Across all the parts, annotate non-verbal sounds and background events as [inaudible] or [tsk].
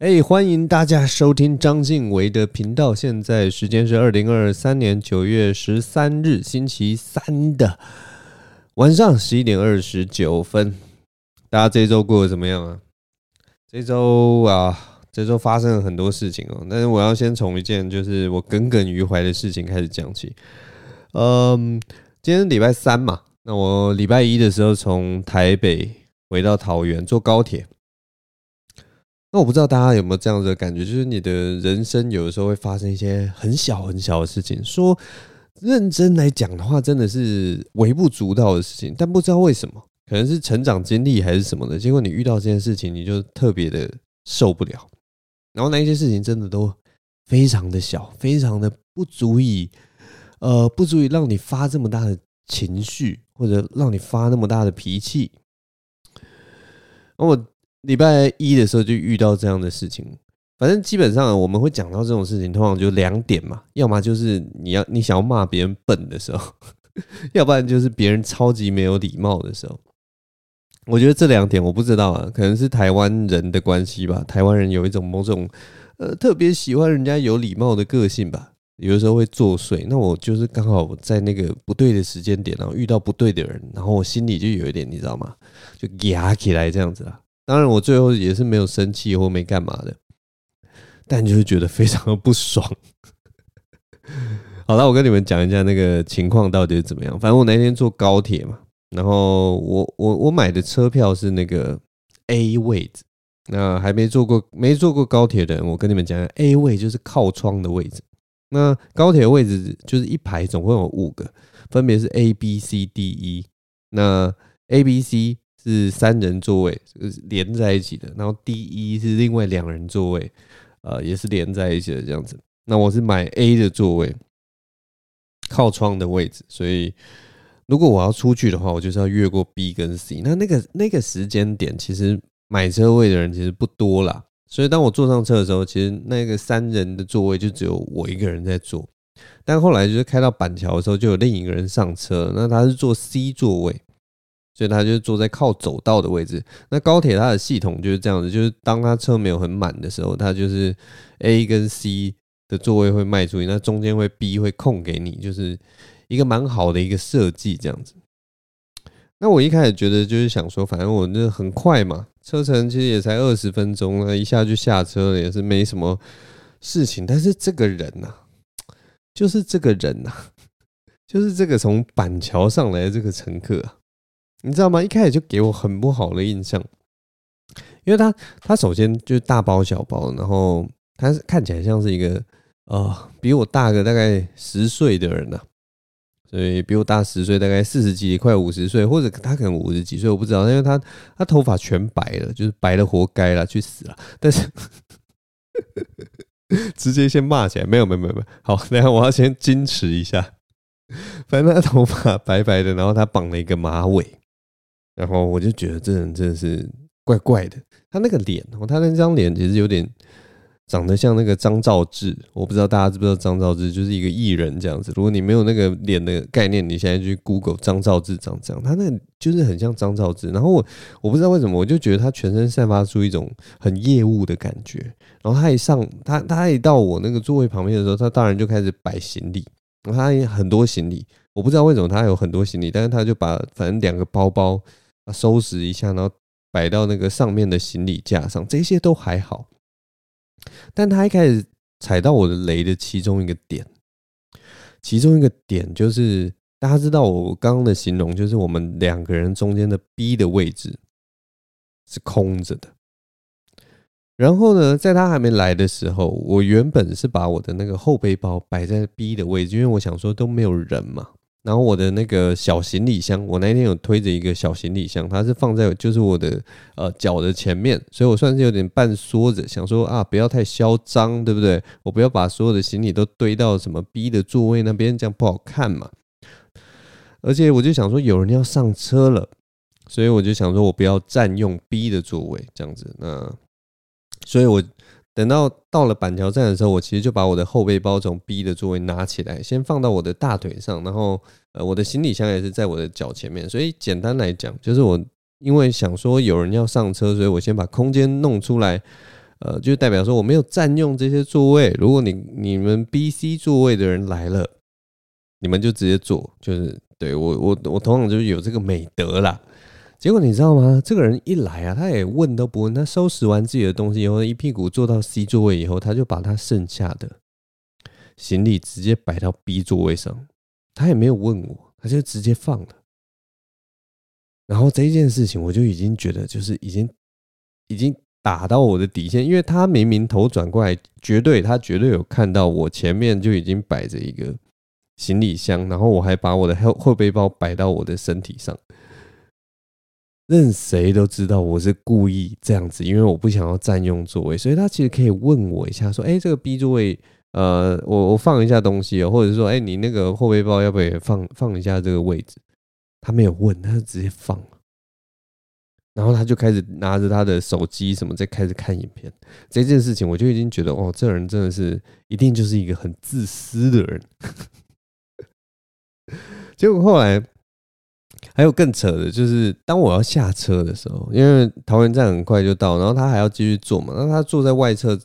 哎，欢迎大家收听章晋唯的频道。现在时间是二零二三年九月十三日星期三的晚上十一点二十九分。大家这周过得怎么样啊？这周啊，这周发生了很多事情哦。但是我要先从一件就是我耿耿于怀的事情开始讲起。嗯，今天礼拜三嘛，那我礼拜一的时候从台北回到桃园坐高铁。那我不知道大家有没有这样子的感觉，就是你的人生有的时候会发生一些很小很小的事情，说认真来讲的话，真的是微不足道的事情，但不知道为什么，可能是成长经历还是什么的，结果你遇到这件事情，你就特别的受不了。然后那一些事情真的都非常的小，非常的不足以，呃，不足以让你发这么大的情绪，或者让你发那么大的脾气。那我。礼拜一的时候就遇到这样的事情，反正基本上我们会讲到这种事情，通常就两点嘛，要么就是你要你想要骂别人笨的时候，[laughs] 要不然就是别人超级没有礼貌的时候。我觉得这两点我不知道啊，可能是台湾人的关系吧。台湾人有一种某种呃特别喜欢人家有礼貌的个性吧，有的时候会作祟。那我就是刚好在那个不对的时间点，然后遇到不对的人，然后我心里就有一点你知道吗？就压起来这样子啊。当然，我最后也是没有生气或没干嘛的，但就是觉得非常的不爽。[laughs] 好了，我跟你们讲一下那个情况到底是怎么样。反正我那天坐高铁嘛，然后我我我买的车票是那个 A 位置。那还没坐过没坐过高铁的人，我跟你们讲讲 A 位就是靠窗的位置。那高铁位置就是一排总共有五个，分别是 A、B、C、D、E。那 A、B、C。是三人座位，是连在一起的。然后 D、E 是另外两人座位，呃，也是连在一起的这样子。那我是买 A 的座位，靠窗的位置。所以如果我要出去的话，我就是要越过 B 跟 C。那那个那个时间点，其实买车位的人其实不多啦。所以当我坐上车的时候，其实那个三人的座位就只有我一个人在坐。但后来就是开到板桥的时候，就有另一个人上车，那他是坐 C 座位。所以他就坐在靠走道的位置。那高铁它的系统就是这样子，就是当他车没有很满的时候，它就是 A 跟 C 的座位会卖出去，那中间会 B 会空给你，就是一个蛮好的一个设计这样子。那我一开始觉得就是想说，反正我那很快嘛，车程其实也才二十分钟，那一下就下车了，也是没什么事情。但是这个人呐，就是这个人呐，[laughs] 就是这个从板桥上来的这个乘客啊。你知道吗？一开始就给我很不好的印象，因为他他首先就是大包小包，然后他看起来像是一个呃比我大个大概十岁的人呐、所以比我大十岁，大概四十几快五十岁，或者他可能五十几岁，我不知道，因为他他头发全白了，就是白了活该了，去死了。但是 [laughs] 直接先骂起来，没有没有没有没有，好，等下我要先矜持一下，反正他头发白白的，然后他绑了一个马尾。然后我就觉得这人真的是怪怪的，他那个脸，他那张脸其实有点长得像那个张兆志，我不知道大家知不知道张兆志就是一个艺人这样子。如果你没有那个脸的概念，你现在去 Google 张兆志长这样，他那就是很像张兆志。然后我我不知道为什么，我就觉得他全身散发出一种很业务的感觉。然后他一上他他一到我那个座位旁边的时候，他当然就开始摆行李，他也很多行李，我不知道为什么他有很多行李，但是他就把反正两个包包。收拾一下，然后摆到那个上面的行李架上，这些都还好。但他一开始踩到我的雷的其中一个点，其中一个点就是大家知道我刚刚的形容，就是我们两个人中间的 B 的位置是空着的。然后呢，在他还没来的时候，我原本是把我的那个后背包摆在 B 的位置，因为我想说都没有人嘛。然后我的那个小行李箱，我那天有推着一个小行李箱，它是放在就是我的呃脚的前面，所以我算是有点半缩着，想说啊不要太嚣张，对不对？我不要把所有的行李都堆到什么 B 的座位那边，这样不好看嘛。而且我就想说有人要上车了，所以我就想说我不要占用 B 的座位，这样子。那所以我。等到到了板桥站的时候，我其实就把我的后背包从 B 的座位拿起来，先放到我的大腿上，然后呃，我的行李箱也是在我的脚前面。所以简单来讲，就是我因为想说有人要上车，所以我先把空间弄出来，呃，就代表说我没有占用这些座位。如果你你们 B、C 座位的人来了，你们就直接坐，就是对我我我通常就是有这个美德啦。结果你知道吗？这个人一来啊，他也问都不问，他收拾完自己的东西以后，一屁股坐到 C 座位以后，他就把他剩下的行李直接摆到 B 座位上，他也没有问我，他就直接放了。然后这件事情，我就已经觉得就是已经已经打到我的底线，因为他明明头转过来，绝对他绝对有看到我前面就已经摆着一个行李箱，然后我还把我的后后背包摆到我的身体上，任谁都知道我是故意这样子，因为我不想要占用座位，所以他其实可以问我一下，说：“哎，这个 B 座位，呃，我我放一下东西，或者说，哎，你那个后背包要不要也放放一下这个位置？”他没有问，他就直接放了，然后他就开始拿着他的手机什么，在开始看影片。这件事情我就已经觉得，哦，这人真的是一定就是一个很自私的人。[laughs] 结果后来还有更扯的，就是当我要下车的时候，因为桃园站很快就到，然后他还要继续坐嘛，那他坐在外侧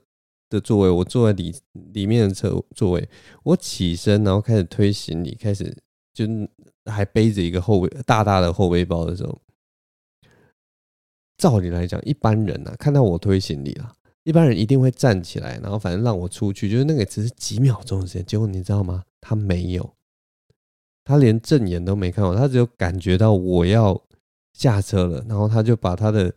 的座位，我坐在里里面的车座位，我起身然后开始推行李，开始就。还背着一个后背大大的后背包的时候，照理来讲，一般人啊看到我推行李了，一般人一定会站起来，然后反正让我出去，就是那个只是几秒钟的时间。结果你知道吗？他没有，他连正眼都没看我，他只有感觉到我要下车了，然后他就把他的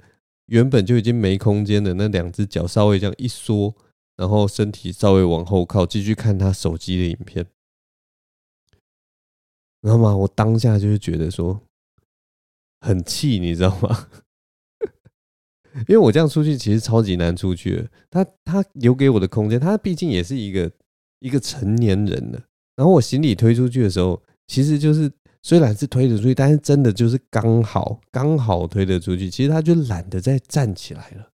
原本就已经没空间的那两只脚稍微这样一缩，然后身体稍微往后靠，继续看他手机的影片。知道吗？我当下就是觉得说很气，你知道吗？[laughs] 因为我这样出去其实超级难出去。他他留给我的空间，他毕竟也是一个一个成年人了。然后我行李推出去的时候，其实就是虽然是推得出去，但是真的就是刚好刚好推得出去。其实他就懒得再站起来了。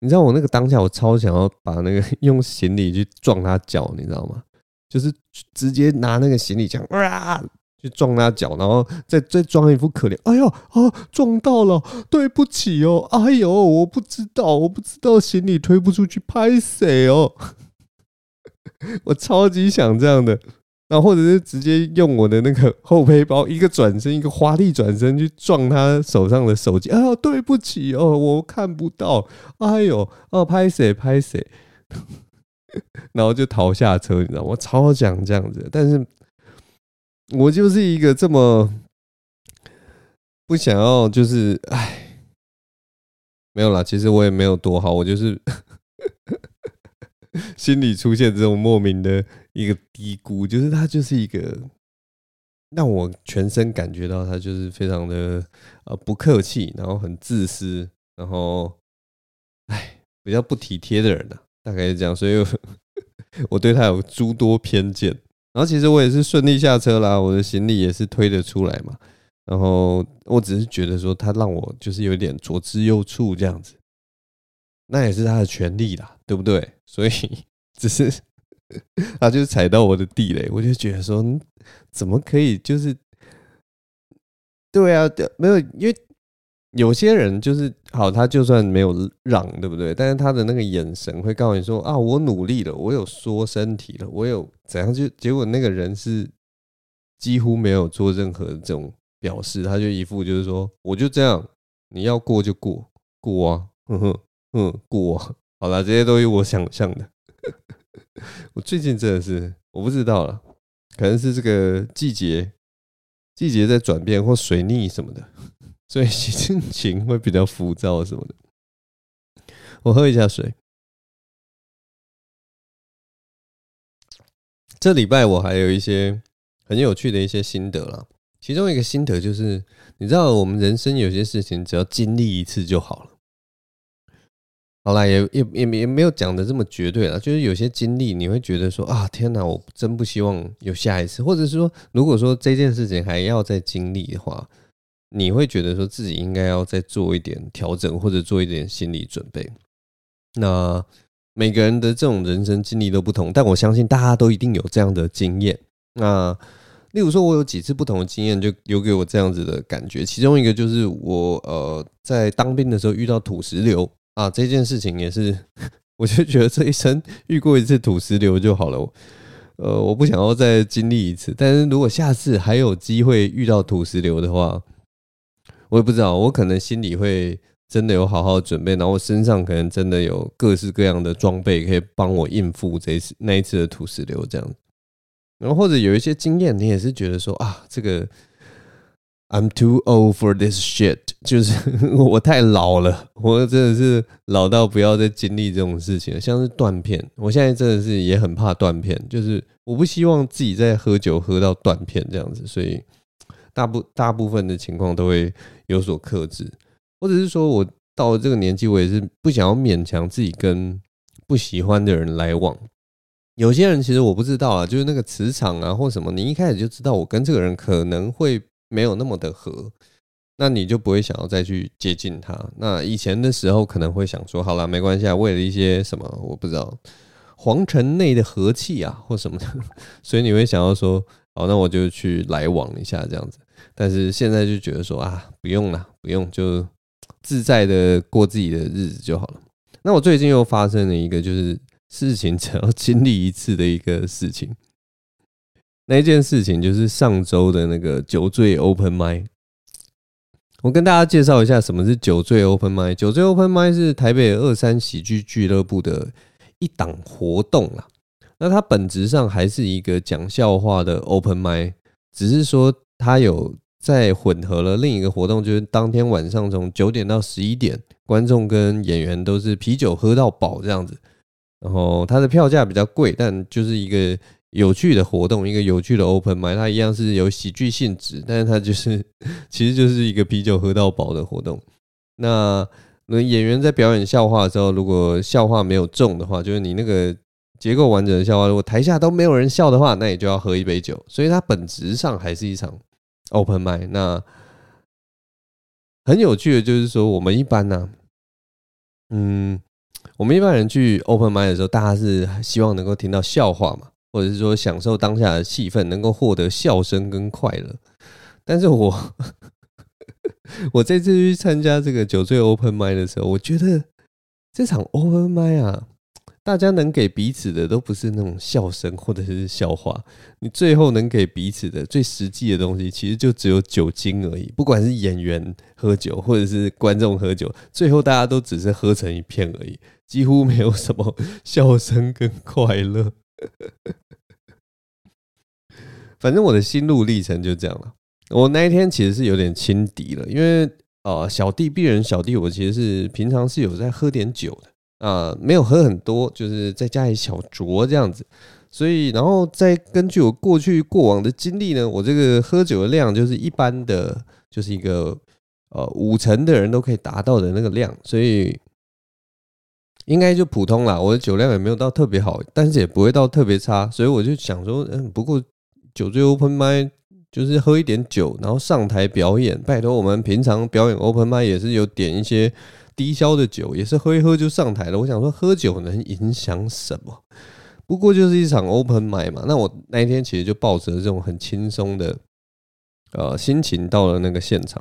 你知道我那个当下，我超想要把那个用行李去撞他脚，你知道吗？就是直接拿那个行李箱啊，去撞他脚，然后再再装一副可怜。哎呦啊，撞到了，对不起哦。哎呦，我不知道，我不知道行李推不出去，拍谁哦？[laughs] 我超级想这样的，然后或者是直接用我的那个后背包，一个转身，一个华丽转身去撞他手上的手机。啊，对不起哦，我看不到。哎呦，哦，拍谁拍谁。[laughs] 然后就逃下车，你知道吗？我超想这样子，但是我就是一个这么不想要，就是哎，没有啦。其实我也没有多好，我就是 [laughs] 心里出现这种莫名的一个低估，就是他就是一个让我全身感觉到他就是非常的呃不客气，然后很自私，然后哎比较不体贴的人呢、大概是这样，所以 [laughs] 我对他有诸多偏见。然后其实我也是顺利下车啦，我的行李也是推得出来嘛。然后我只是觉得说他让我就是有点左支右絀这样子，那也是他的权利啦，对不对？所以 [laughs] 只是他就是踩到我的地雷，我就觉得说怎么可以就是对啊，没有因为。有些人就是好，他就算没有让，对不对？但是他的那个眼神会告诉你说啊，我努力了，我有缩身体了，我有怎样？就结果那个人是几乎没有做任何这种表示，他就一副就是说，我就这样，你要过就过，过啊，哼哼哼，过啊。好了，这些都是我想象的。[laughs] 我最近真的是我不知道了，可能是这个季节季节在转变，或水逆什么的。所以 [laughs] 心情会比较浮躁什么的。我喝一下水。这礼拜我还有一些很有趣的一些心得啦。其中一个心得就是，你知道我们人生有些事情只要经历一次就好了。好啦，也也也也没有讲的这么绝对啦。就是有些经历你会觉得说啊，天哪，我真不希望有下一次，或者是说，如果说这件事情还要再经历的话。你会觉得说自己应该要再做一点调整，或者做一点心理准备。那每个人的这种人生经历都不同，但我相信大家都一定有这样的经验。那例如说，我有几次不同的经验，就留给我这样子的感觉。其中一个就是我呃在当兵的时候遇到土石流，啊，这件事情也是，[laughs] 我就觉得这一生遇过一次土石流就好了。呃，我不想要再经历一次。但是如果下次还有机会遇到土石流的话，我也不知道，我可能心里会真的有好好准备，然后身上可能真的有各式各样的装备可以帮我应付这一次那一次的土石流这样。然后或者有一些经验，你也是觉得说啊，这个。I'm too old for this shit，就是 [laughs] 我太老了，我真的是老到不要再经历这种事情了。像是断片，我现在真的是也很怕断片，就是我不希望自己在喝酒喝到断片这样子，所以大部大部分的情况都会有所克制，或者是说我到了这个年纪，我也是不想要勉强自己跟不喜欢的人来往。有些人其实我不知道啊，就是那个磁场啊或什么，你一开始就知道我跟这个人可能会。没有那么的合，那你就不会想要再去接近他。那以前的时候可能会想说，好了，没关系啊，为了一些什么，我不知道，皇城内的和气啊，或什么的，[laughs] 所以你会想要说，好，那我就去来往一下这样子。但是现在就觉得说啊，不用了，不用，就自在的过自己的日子就好了。那我最近又发生了一个，就是事情只要经历一次的一个事情。那一件事情就是上周的那个酒醉 Open Mic。我跟大家介绍一下什么是酒醉 Open Mic。酒醉 Open Mic 是台北二三喜剧俱乐部的一档活动啦。那它本质上还是一个讲笑话的 Open Mic，只是说它有在混合了另一个活动，就是当天晚上从九点到十一点，观众跟演员都是啤酒喝到饱这样子。然后它的票价比较贵，但就是一个。有趣的活动，一个有趣的 open mic，它一样是有喜剧性质，但是它就是 [laughs] 其实就是一个啤酒喝到饱的活动。那那演员在表演笑话的时候，如果笑话没有中的话，就是你那个结构完整的笑话，如果台下都没有人笑的话，那你就要喝一杯酒。所以它本质上还是一场 open mic。那很有趣的就是说，我们一般呢、嗯，我们一般人去 open mic 的时候，大家是希望能够听到笑话嘛。或者是说享受当下的气氛，能够获得笑声跟快乐。但是我 [laughs] 我这次去参加这个酒醉 Open Mic 的时候，我觉得这场 Open Mic 啊，大家能给彼此的都不是那种笑声或者是笑话，你最后能给彼此的最实际的东西，其实就只有酒精而已。不管是演员喝酒，或者是观众喝酒，最后大家都只是喝成一片而已，几乎没有什么笑声跟快乐。[laughs] 反正我的心路历程就这样了。我那一天其实是有点轻敌了，因为呃，小弟鄙人小弟，我其实是平常是有在喝点酒的啊、呃，没有喝很多，就是在家里小酌这样子。所以，然后再根据我过去过往的经历呢，我这个喝酒的量就是一般的，就是一个呃五成的人都可以达到的那个量，所以。应该就普通啦，我的酒量也没有到特别好，但是也不会到特别差，所以我就想说，嗯，不过酒醉 open m i 就是喝一点酒，然后上台表演。拜托，我们平常表演 open m i 也是有点一些低消的酒，也是喝一喝就上台了。我想说，喝酒能影响什么？不过就是一场 open m i 嘛。那我那一天其实就抱着这种很轻松的呃心情到了那个现场。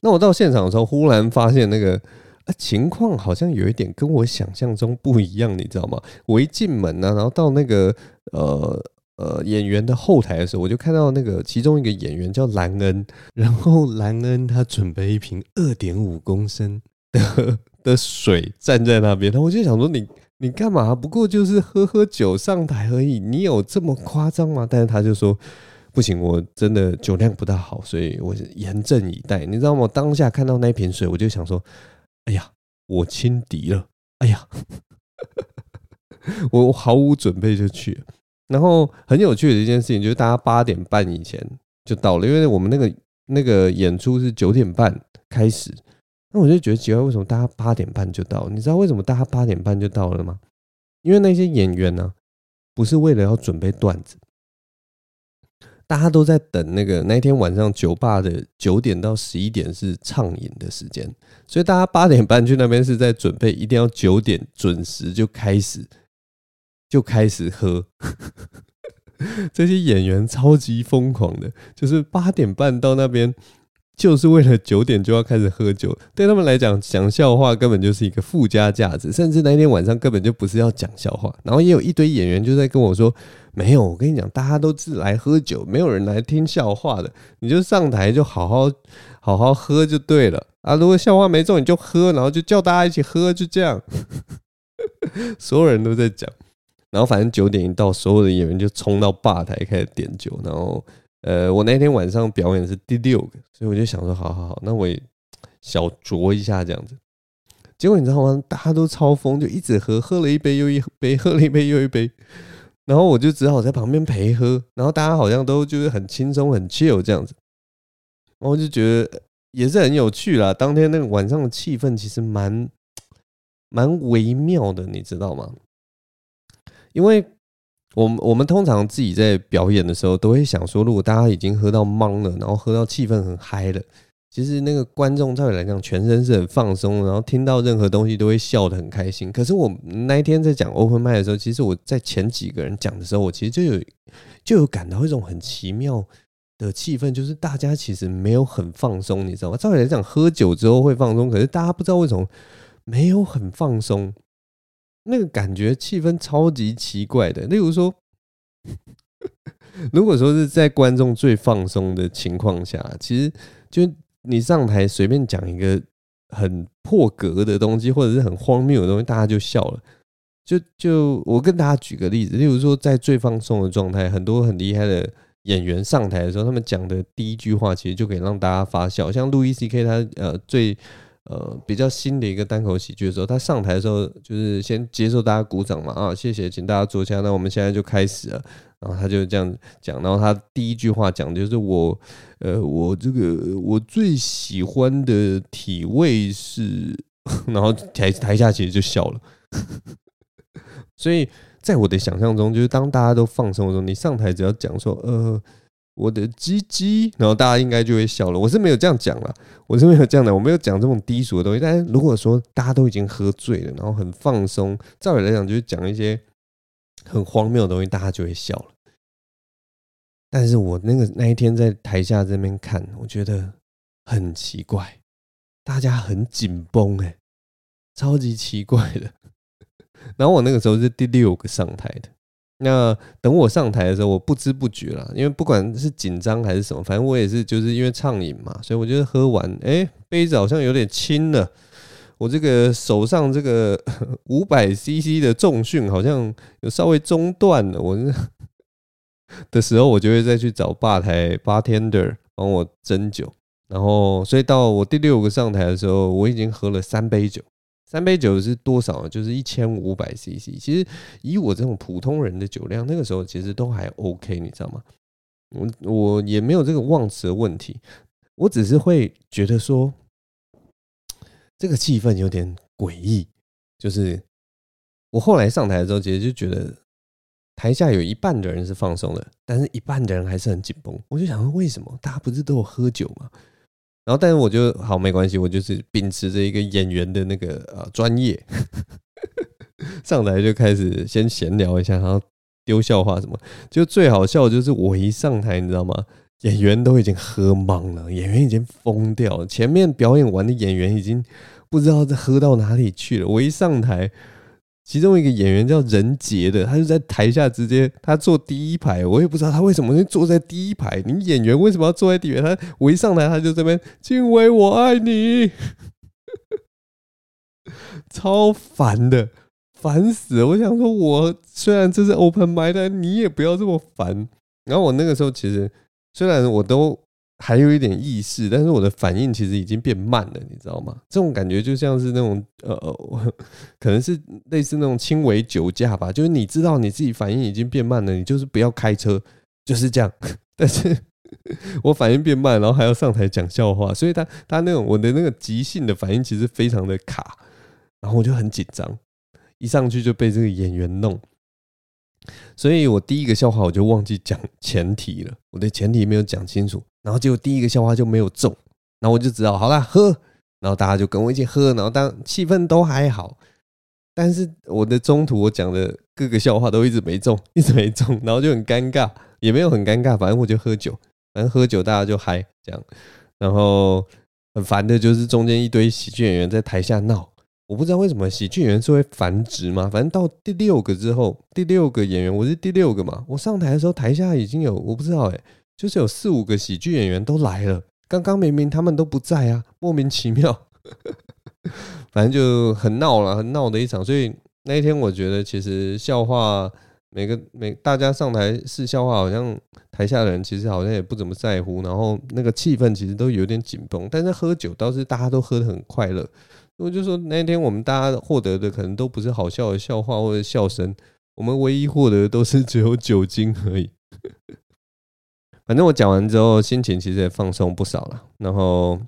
那我到现场的时候，忽然发现那个。啊，情况好像有一点跟我想象中不一样，你知道吗？我一进门呢、然后到那个呃呃演员的后台的时候，我就看到那个其中一个演员叫兰恩，然后兰恩他准备一瓶二点五公升的的水站在那边，然后我就想说你你干嘛？不过就是喝喝酒上台而已，你有这么夸张吗？但是他就说不行，我真的酒量不大好，所以我严阵以待，你知道吗？当下看到那瓶水，我就想说。哎呀，我轻敌了！哎呀，[laughs] 我毫无准备就去。然后很有趣的一件事情就是，大家八点半以前就到了，因为我们那个那个演出是九点半开始。那我就觉得奇怪，为什么大家八点半就到？你知道为什么大家八点半就到了吗？因为那些演员呢，不是为了要准备段子。大家都在等那个那天晚上酒吧的九点到十一点是畅饮的时间，所以大家八点半去那边是在准备，一定要九点准时就开始就开始喝。[laughs] 这些演员超级疯狂的，就是八点半到那边就是为了九点就要开始喝酒，对他们来讲，讲笑话根本就是一个附加价值，甚至那天晚上根本就不是要讲笑话。然后也有一堆演员就在跟我说：“没有，我跟你讲，大家都是来喝酒，没有人来听笑话的。你就上台就好好好好喝就对了啊！如果笑话没中，你就喝，然后就叫大家一起喝，就这样。[laughs] ”所有人都在讲，然后反正九点一到，所有的演员就冲到吧台开始点酒，然后。呃，我那天晚上表演是第六个，所以我就想说，好好好，那我也小酌一下这样子。结果你知道吗？大家都超疯，就一直喝，喝了一杯又一杯，喝了一杯又一杯。然后我就只好在旁边陪喝。然后大家好像都就是很轻松、很 chill 这样子。然后就觉得也是很有趣啦。当天那个晚上的气氛其实蛮蛮微妙的，你知道吗？因为。我们我们通常自己在表演的时候，都会想说，如果大家已经喝到懵了，然后喝到气氛很嗨了，其实那个观众照理来讲，全身是很放松，然后听到任何东西都会笑得很开心。可是我那一天在讲 open mic 的时候，其实我在前几个人讲的时候，我其实就有就有感到一种很奇妙的气氛，就是大家其实没有很放松，你知道吗？照理来讲，喝酒之后会放松，可是大家不知道为什么没有很放松。那个感觉气氛超级奇怪的，例如说，如果说是在观众最放松的情况下，其实就你上台随便讲一个很破格的东西，或者是很荒谬的东西，大家就笑了。就就我跟大家举个例子，例如说在最放松的状态，很多很厉害的演员上台的时候，他们讲的第一句话，其实就可以让大家发笑。像路易 C.K. 他呃最。呃，比较新的一个单口喜剧的时候，他上台的时候就是先接受大家鼓掌嘛，啊，谢谢，请大家坐下。那我们现在就开始了。然后他就这样讲，然后他第一句话讲的就是我，呃，我这个我最喜欢的体位是，[laughs] 然后台台下其实就笑了。[laughs] 所以在我的想象中，就是当大家都放松的时候，你上台只要讲说，呃。我的鸡鸡，然后大家应该就会笑了。我是没有这样讲了，我是没有这样的，我没有讲这种低俗的东西。但是如果说大家都已经喝醉了，然后很放松，照理来讲就是讲一些很荒谬的东西，大家就会笑了。但是我那个那一天在台下这边看，我觉得很奇怪，大家很紧绷，哎，超级奇怪的。[laughs] 然后我那个时候是第六个上台的。那等我上台的时候，我不知不觉了，因为不管是紧张还是什么，反正我也是就是因为畅饮嘛，所以我觉得喝完，哎、杯子好像有点轻了，我这个手上这个五百 CC 的重训好像有稍微中断了，我的时候我就会再去找吧台 bartender 帮我斟酒，然后所以到我第六个上台的时候，我已经喝了三杯酒。三杯酒是多少？就是一千五百 CC。其实以我这种普通人的酒量，那个时候其实都还 OK，你知道吗？我我也没有这个忘词的问题，我只是会觉得说，这个气氛有点诡异。就是我后来上台的时候，其实就觉得台下有一半的人是放松的，但是一半的人还是很紧绷。我就想说，为什么大家不是都有喝酒吗？然后，但是我就好没关系，我就是秉持着一个演员的那个呃专业，[laughs] 上台就开始先闲聊一下，然后丢笑话什么。就最好笑的就是我一上台，你知道吗？演员都已经喝懵了，演员已经疯掉了。前面表演完的演员已经不知道在喝到哪里去了。我一上台。其中一个演员叫任杰的，他就在台下直接他坐第一排，我也不知道他为什么会坐在第一排。你演员为什么要坐在第一排？他我一上台他就这边，[laughs] 静伟我爱你，超烦的，烦死！我想说，我虽然这是 open mic，但你也不要这么烦。然后我那个时候其实虽然我都。还有一点意识，但是我的反应其实已经变慢了，你知道吗？这种感觉就像是那种呃，[laughs] 可能是类似那种轻微酒驾吧，就是你知道你自己反应已经变慢了，你就是不要开车，就是这样。[laughs] 但是 [laughs] 我反应变慢，然后还要上台讲笑话，所以他他那种我的那个即兴的反应其实非常的卡，然后我就很紧张，一上去就被这个演员弄。所以我第一个笑话我就忘记讲前提了，我的前提没有讲清楚，然后结果第一个笑话就没有中，然后我就知道好啦，喝，然后大家就跟我一起喝，然后当气氛都还好，但是我的中途我讲的各个笑话都一直没中，[laughs] 一直没中，然后就很尴尬，也没有很尴尬，反正我就喝酒，反正喝酒大家就嗨这样，然后很烦的就是中间一堆喜剧演员在台下闹，我不知道为什么喜剧演员是会繁殖吗？反正到第六个之后，第六个演员我是第六个嘛，我上台的时候台下已经有我不知道哎、就是有四五个喜剧演员都来了，刚刚明明他们都不在啊，莫名其妙，[laughs] 反正就很闹了，很闹的一场。所以那一天我觉得其实笑话。每个每大家上台试笑话，好像台下的人其实好像也不怎么在乎，然后那个气氛其实都有点紧绷。但是喝酒倒是大家都喝得很快乐。我就说那天我们大家获得的可能都不是好笑的笑话或者笑声，我们唯一获得的都是只有酒精而已。[laughs] 反正我讲完之后，心情其实也放松不少了。然后，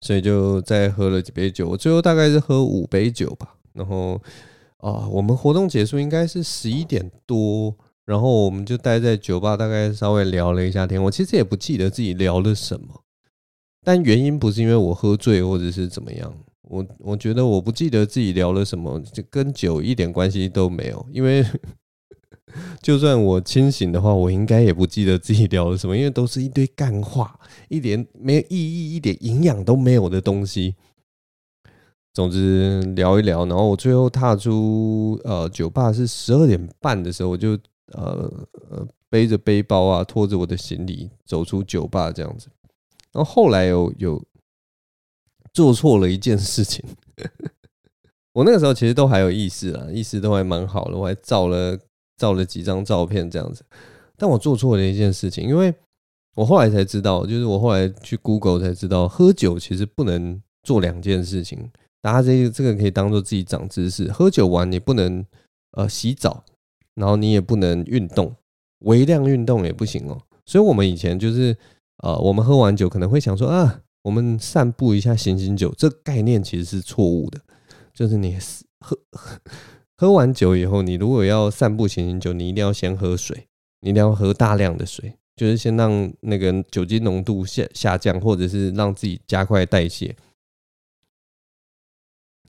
所以就再喝了几杯酒，我最后大概是喝五杯酒吧。然后。啊，我们活动结束应该是十一点多，然后我们就待在酒吧，大概稍微聊了一下天。我其实也不记得自己聊了什么，但原因不是因为我喝醉或者是怎么样。我我觉得我不记得自己聊了什么，就跟酒一点关系都没有。因为 [laughs] 就算我清醒的话，我应该也不记得自己聊了什么，因为都是一堆干话，一点没有意义、一点营养都没有的东西。总之聊一聊，然后我最后踏出呃酒吧是十二点半的时候，我就呃呃背着背包啊，拖着我的行李走出酒吧这样子。然后后来有有做错了一件事情，[laughs] 我那个时候其实都还有意识啊，意识都还蛮好的，我还照了照了几张照片这样子。但我做错了一件事情，因为我后来才知道，就是我后来去 Google 才知道，喝酒其实不能做两件事情。大家这个这个可以当做自己长知识。喝酒完你不能呃洗澡，然后你也不能运动，微量运动也不行哦。所以我们以前就是呃，我们喝完酒可能会想说啊，我们散步一下醒醒酒。这个概念其实是错误的，就是你喝喝喝完酒以后，你如果要散步醒醒酒，你一定要先喝水，你一定要喝大量的水，就是先让那个酒精浓度下下降，或者是让自己加快代谢。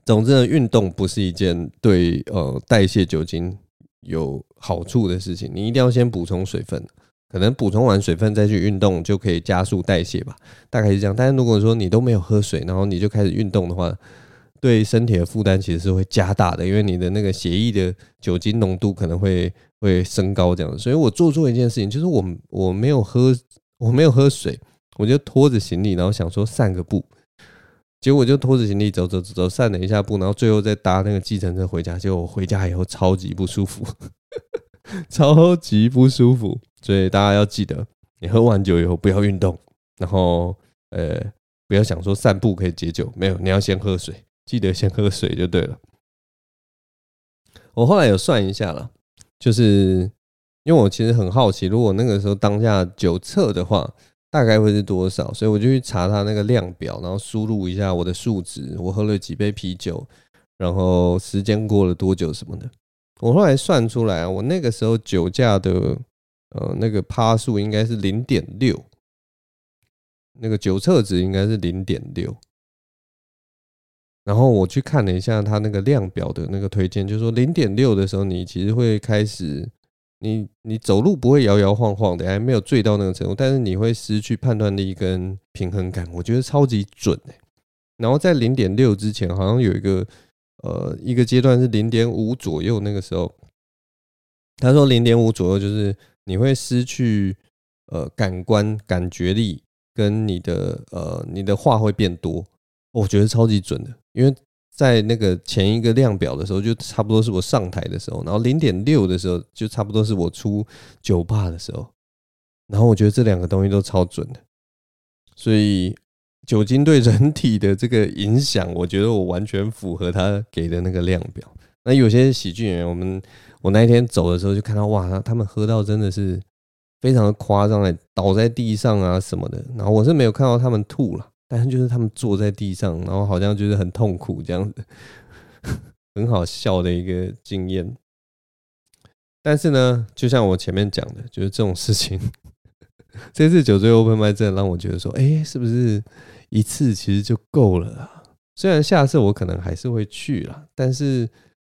总之呢，运动不是一件对呃代谢酒精有好处的事情。你一定要先补充水分，可能补充完水分再去运动就可以加速代谢吧，大概是这样。但是如果说你都没有喝水，然后你就开始运动的话，对身体的负担其实是会加大的，因为你的那个血液的酒精浓度可能会会升高这样。所以我做错一件事情，就是我我没有喝我没有喝水，我就拖着行李，然后想说散个步。结果就拖着行李走走走走，散了一下步，然后最后再搭那个计程车回家。结果我回家以后超级不舒服，[laughs] 超级不舒服。所以大家要记得，你喝完酒以后不要运动，然后呃不要想说散步可以解酒，没有，你要先喝水，记得先喝水就对了。我后来有算一下了，就是因为我其实很好奇，如果那个时候当下酒测的话。大概会是多少？所以我就去查他那个量表，然后输入一下我的数值，我喝了几杯啤酒，然后时间过了多久什么的。我后来算出来啊，我那个时候酒驾的呃那个趴数应该是零点六，那个酒测值应该是零点六。然后我去看了一下他那个量表的那个推荐，就是说零点六的时候，你其实会开始。你你走路不会摇摇晃晃的，还没有醉到那个程度，但是你会失去判断力跟平衡感，我觉得超级准欸。然后在零点六之前，好像有一个呃一个阶段是零点五左右，那个时候他说零点五左右就是你会失去呃感官感觉力跟你的呃你的话会变多，我觉得超级准的，因为。在那个前一个量表的时候，就差不多是我上台的时候，然后零点六的时候，就差不多是我出酒吧的时候，然后我觉得这两个东西都超准的，所以酒精对人体的这个影响，我觉得我完全符合他给的那个量表。那有些喜剧演员，我们我那一天走的时候就看到，哇，他们喝到真的是非常的夸张哎，倒在地上啊什么的，然后我是没有看到他们吐了。但是就是他们坐在地上，然后好像就是很痛苦这样子，[laughs] 很好笑的一个经验。但是呢，就像我前面讲的，就是这种事情，[laughs] 这次酒醉 Open Mic 真的让我觉得说，哎，是不是一次其实就够了啊？虽然下次我可能还是会去啦，但是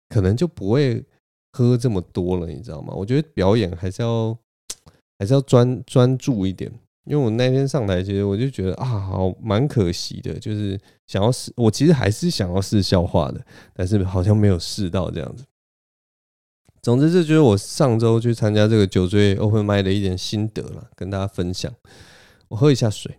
可能就不会喝这么多了，你知道吗？我觉得表演还是要 [tsk] 还是要专专注一点。因为我那天上台，其实我就觉得啊，好蛮可惜的，就是想要试，我其实还是想要试笑话的，但是好像没有试到这样子。总之，这就是我上周去参加这个酒醉 Open Mic 的一点心得了，跟大家分享。我喝一下水。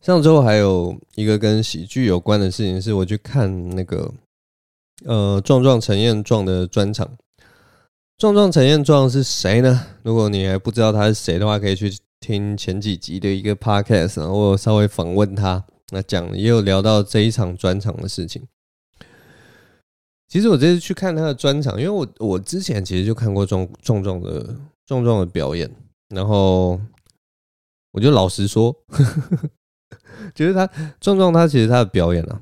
上周还有一个跟喜剧有关的事情，是我去看那个呃壮壮陈彦壮的专场。壮壮陈彦壮是谁呢？如果你还不知道他是谁的话，可以去听前几集的一个 podcast，然后我稍微访问他，那讲也有聊到这一场专场的事情。其实我这次去看他的专场，因为我我之前其实就看过壮壮壮的壮壮的表演，然后我就老实说。[laughs] 觉得他壮壮，他其实他的表演啊，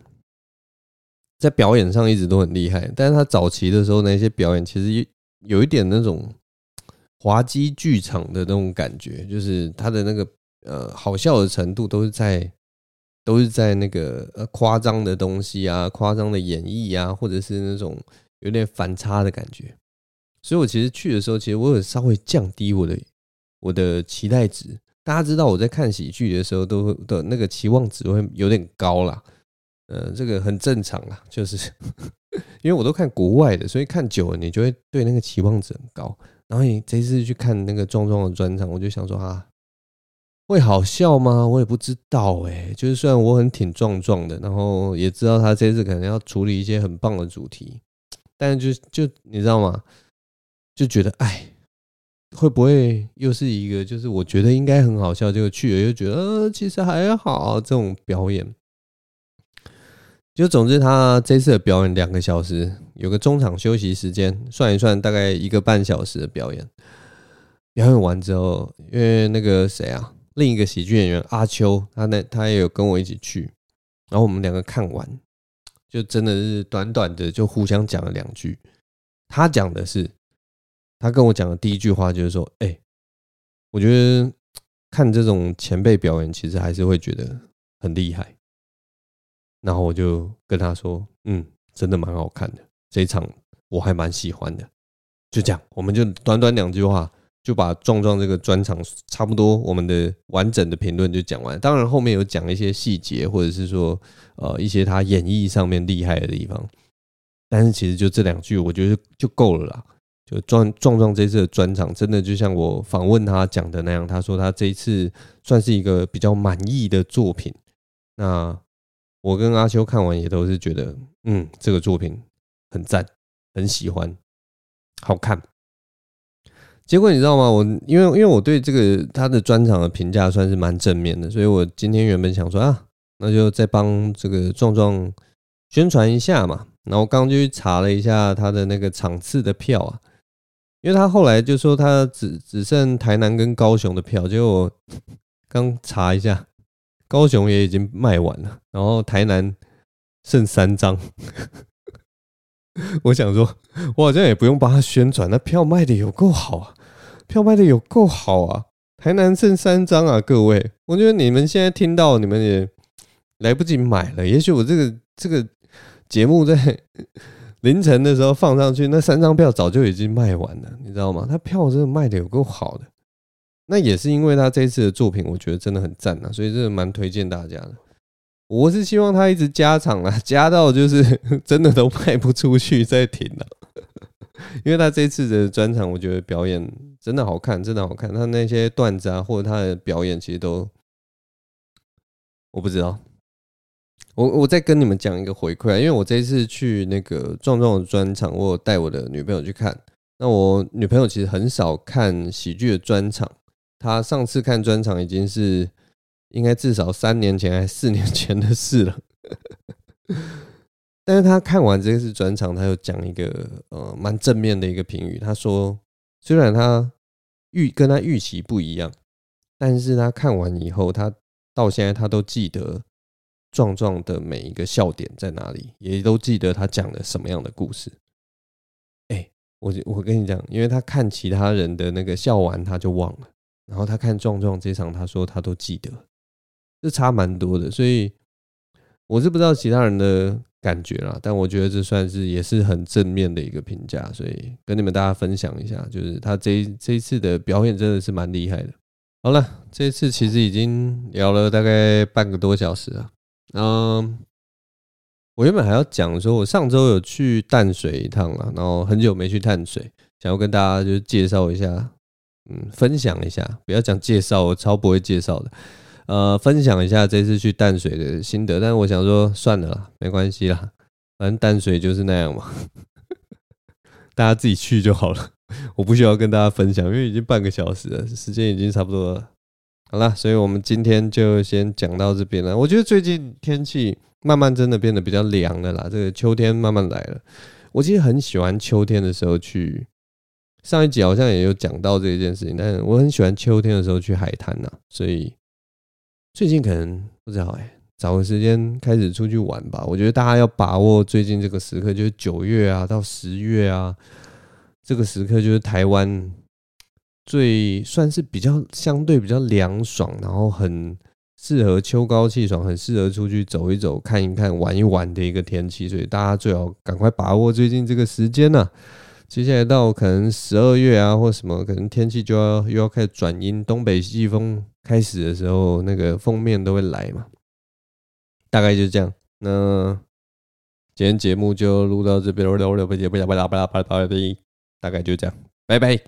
在表演上一直都很厉害。但是他早期的时候那些表演，其实有一点那种滑稽剧场的那种感觉，就是他的那个呃好笑的程度都是在都是在那个呃夸张的东西啊，夸张的演绎啊，或者是那种有点反差的感觉。所以我其实去的时候，其实我有稍微降低我的我的期待值。大家知道我在看喜剧的时候，都的那个期望值会有点高啦，呃，这个很正常啦，[laughs] 就是因为我都看国外的，所以看久了你就会对那个期望值很高。然后你这次去看那个壮壮的专场，我就想说啊，会好笑吗？我也不知道哎。就是虽然我很挺壮壮的，然后也知道他这次可能要处理一些很棒的主题，但是就就你知道吗？就觉得哎。会不会又是一个就是我觉得应该很好笑，结果去了又觉得其实还好这种表演。就总之他这次的表演两个小时，有个中场休息时间，算一算大概一个半小时的表演。表演完之后，因为那个谁啊，另一个喜剧演员阿秋，他那他也有跟我一起去，然后我们两个看完，就真的是短短的就互相讲了两句。他讲的是。他跟我讲的第一句话就是说：“哎，我觉得看这种前辈表演，其实还是会觉得很厉害。”然后我就跟他说：“嗯，真的蛮好看的，这一场我还蛮喜欢的。”就这样，我们就短短两句话就把壮壮这个专场差不多我们的完整的评论就讲完。当然后面有讲一些细节，或者是说呃一些他演绎上面厉害的地方，但是其实就这两句，我觉得就够了啦。就壮壮壮这次的专场，真的就像我访问他讲的那样，他说他这一次算是一个比较满意的作品。那我跟阿秋看完也都是觉得，嗯，这个作品很赞，很喜欢，好看。结果你知道吗？我因为因为我对这个他的专场的评价算是蛮正面的，所以我今天原本想说啊，那就再帮这个壮壮宣传一下嘛。然后刚刚就去查了一下他的那个场次的票啊。因为他后来就说他只只剩台南跟高雄的票，结果刚查一下，高雄也已经卖完了，然后台南剩三张。[laughs] 我想说，我好像也不用帮他宣传，那票卖的有够好啊，票卖的有够好啊，台南剩三张啊，各位，我觉得你们现在听到，你们也来不及买了，也许我这个这个节目在。凌晨的时候放上去，那三张票早就已经卖完了，你知道吗？他票真的卖的有够好的，那也是因为他这次的作品，我觉得真的很赞啊，所以真的蛮推荐大家的。我是希望他一直加场啊，[laughs] 加到就是 [laughs] 真的都卖不出去再停了。[laughs] 因为他这次的专场，我觉得表演真的好看，真的好看。他那些段子啊，或者他的表演，其实都我不知道。我我再跟你们讲一个回馈，因为我这一次去那个壮壮的专场，我有带我的女朋友去看。那我女朋友其实很少看喜剧的专场，她上次看专场已经是应该至少三年前还四年前的事了。但是她看完这次专场，她有讲一个呃蛮正面的一个评语。她说，虽然她预跟她预期不一样，但是她看完以后，她到现在她都记得。壮壮的每一个笑点在哪里，也都记得他讲了什么样的故事。哎，我我跟你讲，因为他看其他人的那个笑完他就忘了，然后他看壮壮这场，他说他都记得，这差蛮多的。所以我是不知道其他人的感觉啦。但我觉得这算是也是很正面的一个评价，所以跟你们大家分享一下，就是他这这一次的表演真的是蛮厉害的。好了，这一次其实已经聊了大概半个多小时了。嗯，我原本还要讲说，我上周有去淡水一趟了，然后很久没去淡水，想要跟大家就是介绍一下，嗯，分享一下，不要讲介绍，我超不会介绍的。呃，分享一下这次去淡水的心得，但是我想说算了啦，没关系啦，反正淡水就是那样嘛，[laughs] 大家自己去就好了，我不需要跟大家分享，因为已经半个小时了，时间已经差不多了。好了，所以我们今天就先讲到这边了。我觉得最近天气慢慢真的变得比较凉了啦，这个秋天慢慢来了。我其实很喜欢秋天的时候去，上一集好像也有讲到这件事情，但是我很喜欢秋天的时候去海滩呐，所以。最近可能不知道哎、找个时间开始出去玩吧。我觉得大家要把握最近这个时刻，就是九月啊到十月啊，这个时刻就是台湾最算是比较相对比较凉爽，然后很适合秋高气爽，很适合出去走一走、看一看、玩一玩的一个天气。所以大家最好赶快把握最近这个时间呢、啊。接下来到可能十二月啊或什么，可能天气就要又要开始转阴，东北季风。开始的时候，那个封面都会来嘛，大概就这样。那今天节目就录到这边我了，大概就这样，拜拜。